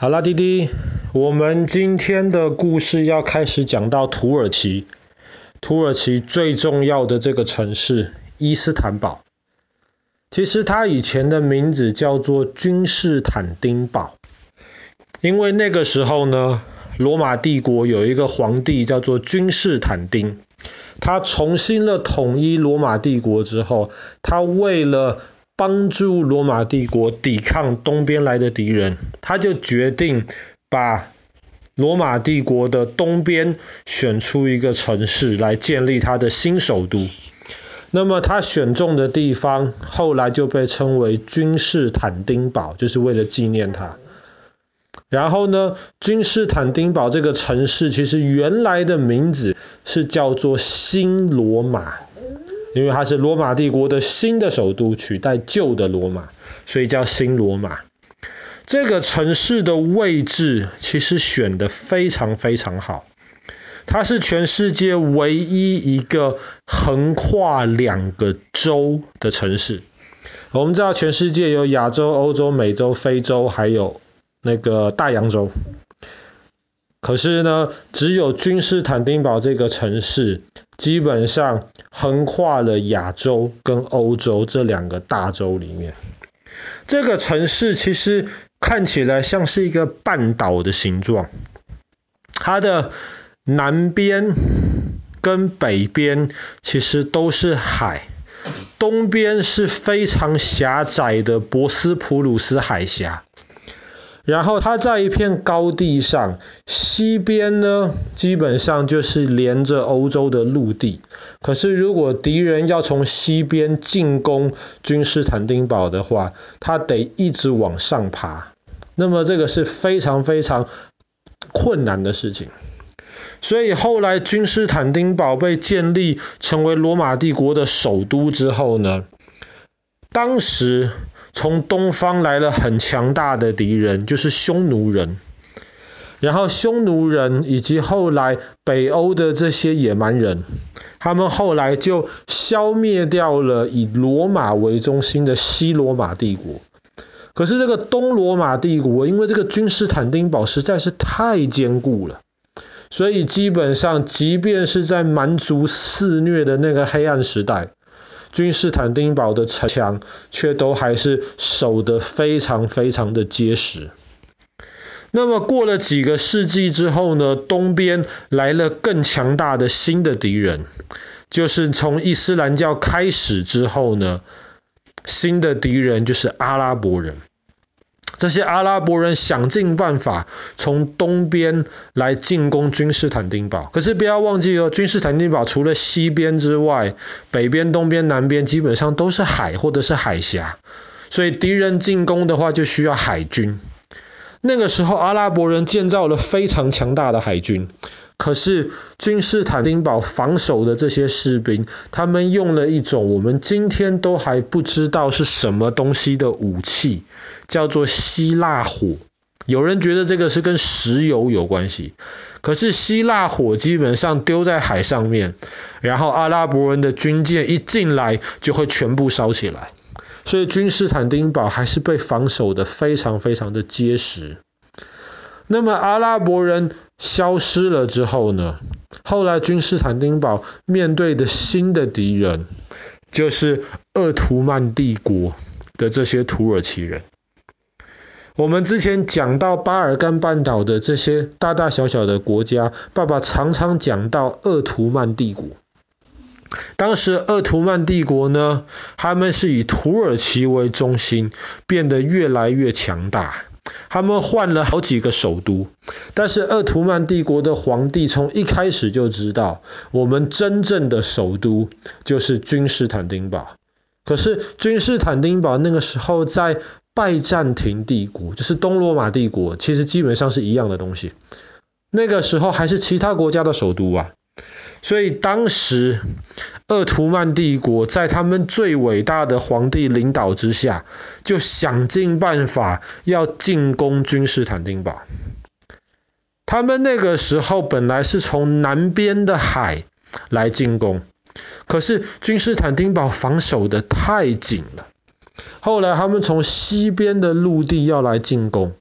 好啦，滴滴，我们今天的故事要开始讲到土耳其。土耳其最重要的这个城市伊斯坦堡，其实它以前的名字叫做君士坦丁堡，因为那个时候呢，罗马帝国有一个皇帝叫做君士坦丁，他重新了统一罗马帝国之后，他为了帮助罗马帝国抵抗东边来的敌人，他就决定把罗马帝国的东边选出一个城市来建立他的新首都。那么他选中的地方后来就被称为君士坦丁堡，就是为了纪念他。然后呢，君士坦丁堡这个城市其实原来的名字是叫做新罗马。因为它是罗马帝国的新的首都，取代旧的罗马，所以叫新罗马。这个城市的位置其实选得非常非常好，它是全世界唯一一个横跨两个洲的城市。我们知道全世界有亚洲、欧洲、美洲、非洲，还有那个大洋洲。可是呢，只有君士坦丁堡这个城市，基本上横跨了亚洲跟欧洲这两个大洲里面。这个城市其实看起来像是一个半岛的形状，它的南边跟北边其实都是海，东边是非常狭窄的博斯普鲁斯海峡。然后它在一片高地上，西边呢，基本上就是连着欧洲的陆地。可是如果敌人要从西边进攻君士坦丁堡的话，他得一直往上爬。那么这个是非常非常困难的事情。所以后来君士坦丁堡被建立成为罗马帝国的首都之后呢，当时。从东方来了很强大的敌人，就是匈奴人。然后匈奴人以及后来北欧的这些野蛮人，他们后来就消灭掉了以罗马为中心的西罗马帝国。可是这个东罗马帝国，因为这个君士坦丁堡实在是太坚固了，所以基本上即便是在蛮族肆虐的那个黑暗时代。君士坦丁堡的城墙却都还是守得非常非常的结实。那么过了几个世纪之后呢，东边来了更强大的新的敌人，就是从伊斯兰教开始之后呢，新的敌人就是阿拉伯人。这些阿拉伯人想尽办法从东边来进攻君士坦丁堡，可是不要忘记哦，君士坦丁堡除了西边之外，北边、东边、南边基本上都是海或者是海峡，所以敌人进攻的话就需要海军。那个时候阿拉伯人建造了非常强大的海军，可是君士坦丁堡防守的这些士兵，他们用了一种我们今天都还不知道是什么东西的武器。叫做希腊火，有人觉得这个是跟石油有关系，可是希腊火基本上丢在海上面，然后阿拉伯人的军舰一进来就会全部烧起来，所以君士坦丁堡还是被防守的非常非常的结实。那么阿拉伯人消失了之后呢，后来君士坦丁堡面对的新的敌人就是鄂图曼帝国的这些土耳其人。我们之前讲到巴尔干半岛的这些大大小小的国家，爸爸常常讲到鄂图曼帝国。当时鄂图曼帝国呢，他们是以土耳其为中心，变得越来越强大。他们换了好几个首都，但是鄂图曼帝国的皇帝从一开始就知道，我们真正的首都就是君士坦丁堡。可是君士坦丁堡那个时候在拜占庭帝国，就是东罗马帝国，其实基本上是一样的东西。那个时候还是其他国家的首都啊，所以当时鄂图曼帝国在他们最伟大的皇帝领导之下，就想尽办法要进攻君士坦丁堡。他们那个时候本来是从南边的海来进攻。可是君士坦丁堡防守的太紧了，后来他们从西边的陆地要来进攻，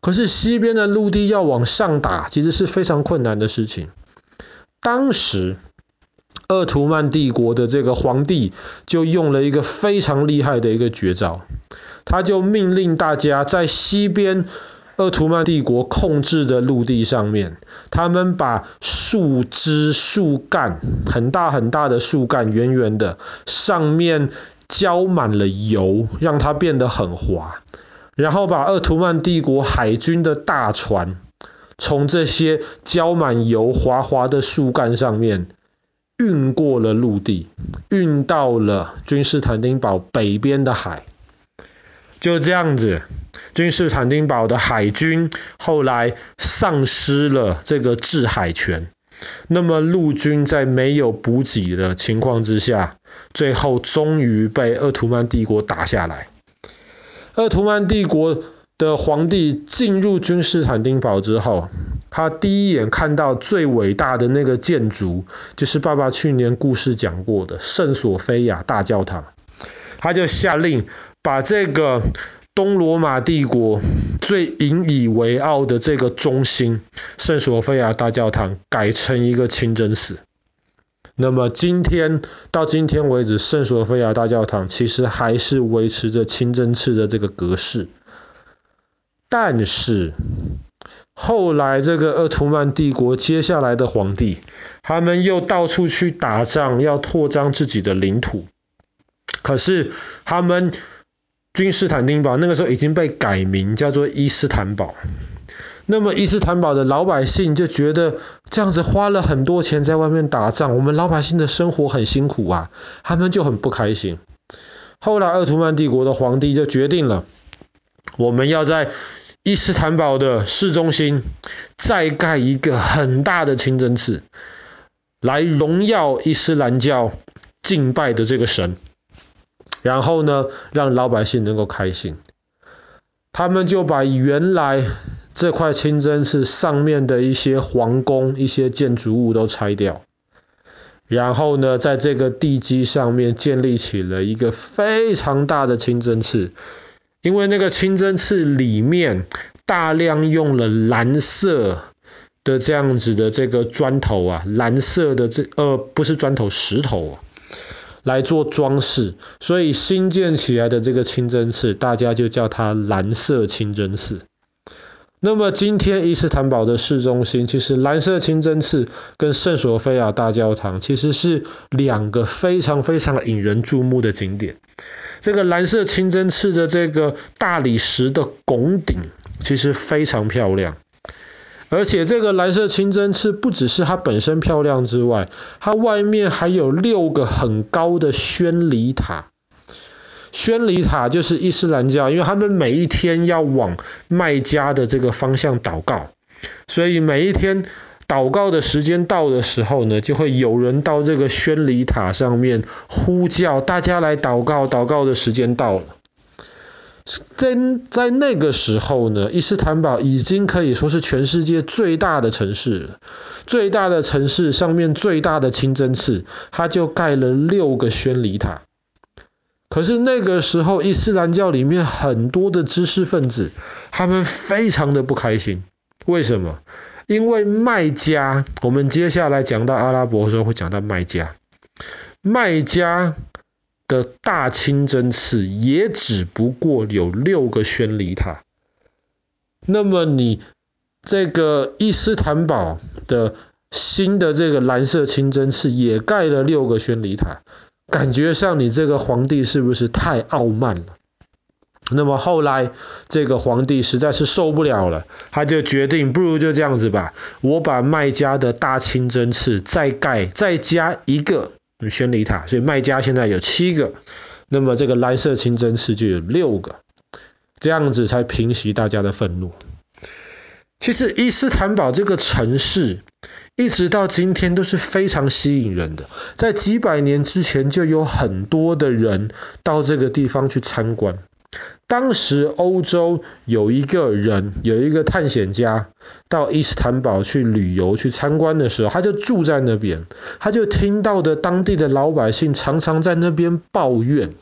可是西边的陆地要往上打，其实是非常困难的事情。当时，鄂图曼帝国的这个皇帝就用了一个非常厉害的一个绝招，他就命令大家在西边鄂图曼帝国控制的陆地上面，他们把树枝、树干，很大很大的树干，圆圆的，上面浇满了油，让它变得很滑，然后把鄂图曼帝国海军的大船。从这些浇满油、滑滑的树干上面运过了陆地，运到了君士坦丁堡北边的海。就这样子，君士坦丁堡的海军后来丧失了这个制海权。那么陆军在没有补给的情况之下，最后终于被鄂图曼帝国打下来。鄂图曼帝国。的皇帝进入君士坦丁堡之后，他第一眼看到最伟大的那个建筑，就是爸爸去年故事讲过的圣索菲亚大教堂。他就下令把这个东罗马帝国最引以为傲的这个中心圣索菲亚大教堂改成一个清真寺。那么今天到今天为止，圣索菲亚大教堂其实还是维持着清真寺的这个格式。但是后来这个鄂图曼帝国接下来的皇帝，他们又到处去打仗，要扩张自己的领土。可是他们君士坦丁堡那个时候已经被改名叫做伊斯坦堡。那么伊斯坦堡的老百姓就觉得这样子花了很多钱在外面打仗，我们老百姓的生活很辛苦啊，他们就很不开心。后来奥图曼帝国的皇帝就决定了，我们要在伊斯坦堡的市中心再盖一个很大的清真寺，来荣耀伊斯兰教敬拜的这个神，然后呢，让老百姓能够开心。他们就把原来这块清真寺上面的一些皇宫、一些建筑物都拆掉，然后呢，在这个地基上面建立起了一个非常大的清真寺。因为那个清真寺里面大量用了蓝色的这样子的这个砖头啊，蓝色的这呃不是砖头，石头啊，来做装饰，所以新建起来的这个清真寺，大家就叫它蓝色清真寺。那么今天伊斯坦堡的市中心，其实蓝色清真寺跟圣索菲亚大教堂其实是两个非常非常引人注目的景点。这个蓝色清真寺的这个大理石的拱顶其实非常漂亮，而且这个蓝色清真寺不只是它本身漂亮之外，它外面还有六个很高的宣礼塔。宣礼塔就是伊斯兰教，因为他们每一天要往麦加的这个方向祷告，所以每一天祷告的时间到的时候呢，就会有人到这个宣礼塔上面呼叫大家来祷告，祷告的时间到了。在在那个时候呢，伊斯坦堡已经可以说是全世界最大的城市了，最大的城市上面最大的清真寺，它就盖了六个宣礼塔。可是那个时候，伊斯兰教里面很多的知识分子，他们非常的不开心。为什么？因为卖家，我们接下来讲到阿拉伯的时候会讲到卖家，卖家的大清真寺也只不过有六个宣礼塔。那么你这个伊斯坦堡的新的这个蓝色清真寺也盖了六个宣礼塔。感觉上你这个皇帝是不是太傲慢了？那么后来这个皇帝实在是受不了了，他就决定，不如就这样子吧，我把麦加的大清真寺再盖，再加一个宣礼塔，所以卖家现在有七个，那么这个蓝色清真寺就有六个，这样子才平息大家的愤怒。其实伊斯坦堡这个城市。一直到今天都是非常吸引人的，在几百年之前就有很多的人到这个地方去参观。当时欧洲有一个人，有一个探险家到伊斯坦堡去旅游去参观的时候，他就住在那边，他就听到的当地的老百姓常常在那边抱怨，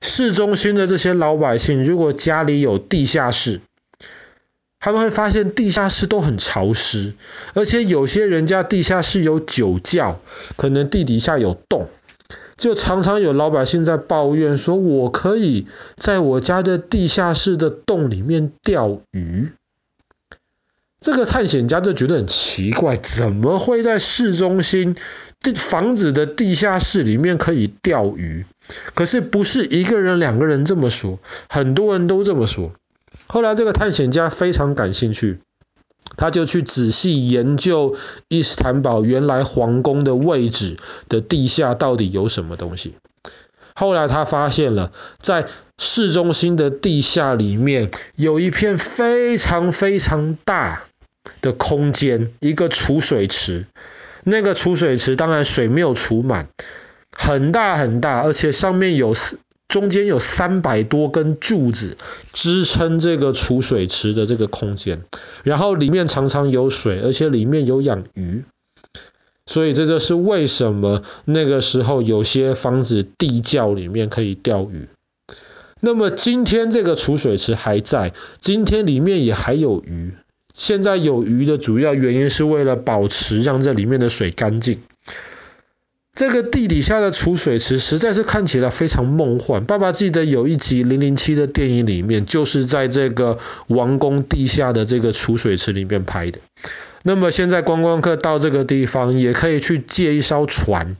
市中心的这些老百姓如果家里有地下室。他们会发现地下室都很潮湿，而且有些人家地下室有酒窖，可能地底下有洞，就常常有老百姓在抱怨说：“我可以在我家的地下室的洞里面钓鱼。”这个探险家就觉得很奇怪，怎么会在市中心的房子的地下室里面可以钓鱼？可是不是一个人、两个人这么说，很多人都这么说。后来这个探险家非常感兴趣，他就去仔细研究伊斯坦堡原来皇宫的位置的地下到底有什么东西。后来他发现了，在市中心的地下里面有一片非常非常大的空间，一个储水池。那个储水池当然水没有储满，很大很大，而且上面有中间有三百多根柱子支撑这个储水池的这个空间，然后里面常常有水，而且里面有养鱼。所以这就是为什么那个时候有些房子地窖里面可以钓鱼。那么今天这个储水池还在，今天里面也还有鱼。现在有鱼的主要原因是为了保持让这里面的水干净。这个地底下的储水池实在是看起来非常梦幻。爸爸记得有一集《零零七》的电影里面，就是在这个王宫地下的这个储水池里面拍的。那么现在观光客到这个地方也可以去借一艘船。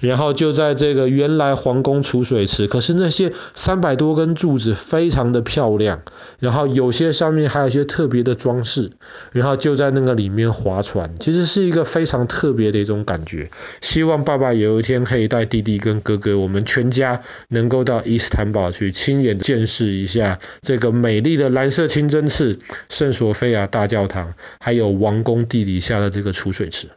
然后就在这个原来皇宫储水池，可是那些三百多根柱子非常的漂亮，然后有些上面还有一些特别的装饰，然后就在那个里面划船，其实是一个非常特别的一种感觉。希望爸爸有一天可以带弟弟跟哥哥，我们全家能够到伊斯坦堡去亲眼见识一下这个美丽的蓝色清真寺、圣索菲亚大教堂，还有王宫地底下的这个储水池。